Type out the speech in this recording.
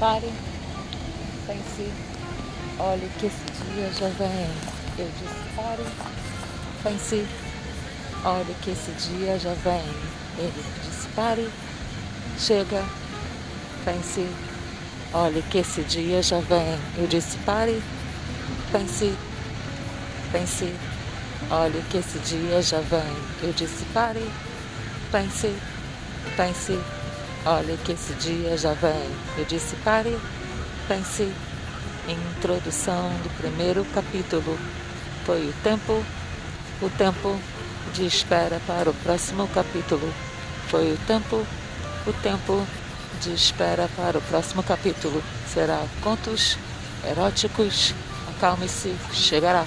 pare, pense, olhe que esse dia já vem. Eu disse pare, pense, olhe que esse dia já vem. Ele disse pare, chega, pense, olhe que esse dia já vem. Eu disse pare, pense, pense, olhe que esse dia já vem. Eu disse pare, pense, pense. Olha que esse dia já vem. Eu disse pare, pense. Introdução do primeiro capítulo. Foi o tempo, o tempo de espera para o próximo capítulo. Foi o tempo, o tempo de espera para o próximo capítulo. Será contos eróticos. Acalme-se, chegará.